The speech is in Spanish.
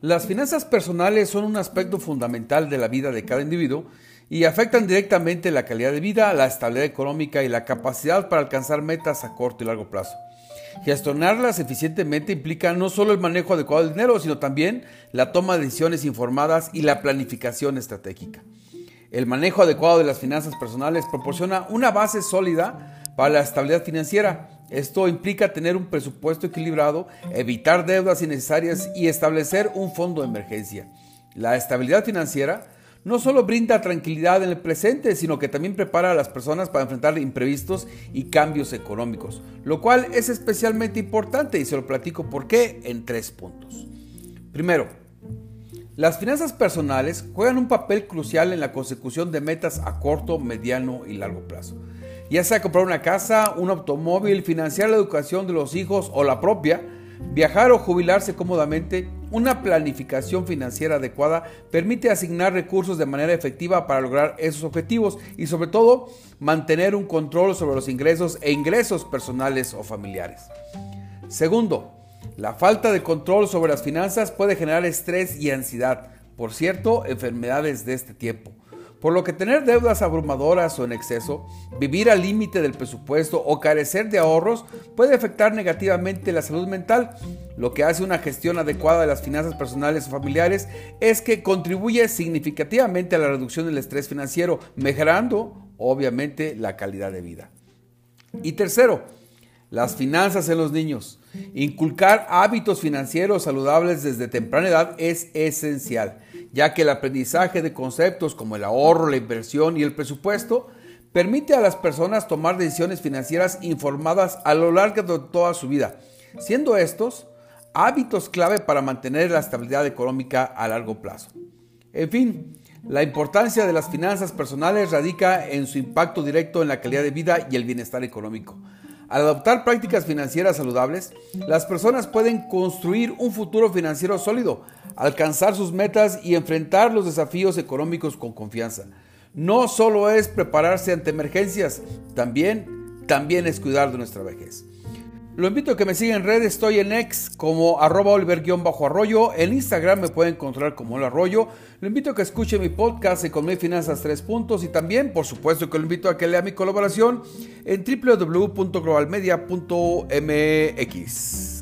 Las finanzas personales son un aspecto fundamental de la vida de cada individuo y afectan directamente la calidad de vida, la estabilidad económica y la capacidad para alcanzar metas a corto y largo plazo. Gestionarlas eficientemente implica no solo el manejo adecuado del dinero, sino también la toma de decisiones informadas y la planificación estratégica. El manejo adecuado de las finanzas personales proporciona una base sólida para la estabilidad financiera. Esto implica tener un presupuesto equilibrado, evitar deudas innecesarias y establecer un fondo de emergencia. La estabilidad financiera no solo brinda tranquilidad en el presente, sino que también prepara a las personas para enfrentar imprevistos y cambios económicos, lo cual es especialmente importante y se lo platico por qué en tres puntos. Primero, las finanzas personales juegan un papel crucial en la consecución de metas a corto, mediano y largo plazo. Ya sea comprar una casa, un automóvil, financiar la educación de los hijos o la propia, viajar o jubilarse cómodamente, una planificación financiera adecuada permite asignar recursos de manera efectiva para lograr esos objetivos y sobre todo mantener un control sobre los ingresos e ingresos personales o familiares. Segundo, la falta de control sobre las finanzas puede generar estrés y ansiedad, por cierto, enfermedades de este tiempo. Por lo que tener deudas abrumadoras o en exceso, vivir al límite del presupuesto o carecer de ahorros puede afectar negativamente la salud mental. Lo que hace una gestión adecuada de las finanzas personales o familiares es que contribuye significativamente a la reducción del estrés financiero, mejorando obviamente la calidad de vida. Y tercero, las finanzas en los niños. Inculcar hábitos financieros saludables desde temprana edad es esencial ya que el aprendizaje de conceptos como el ahorro, la inversión y el presupuesto permite a las personas tomar decisiones financieras informadas a lo largo de toda su vida, siendo estos hábitos clave para mantener la estabilidad económica a largo plazo. En fin, la importancia de las finanzas personales radica en su impacto directo en la calidad de vida y el bienestar económico. Al adoptar prácticas financieras saludables, las personas pueden construir un futuro financiero sólido, alcanzar sus metas y enfrentar los desafíos económicos con confianza. No solo es prepararse ante emergencias, también, también es cuidar de nuestra vejez. Lo invito a que me siga en redes, estoy en ex como arroba oliver-arroyo, en Instagram me pueden encontrar como el arroyo. Lo invito a que escuche mi podcast Economía y Finanzas 3 puntos y también, por supuesto, que lo invito a que lea mi colaboración en www.globalmedia.mx.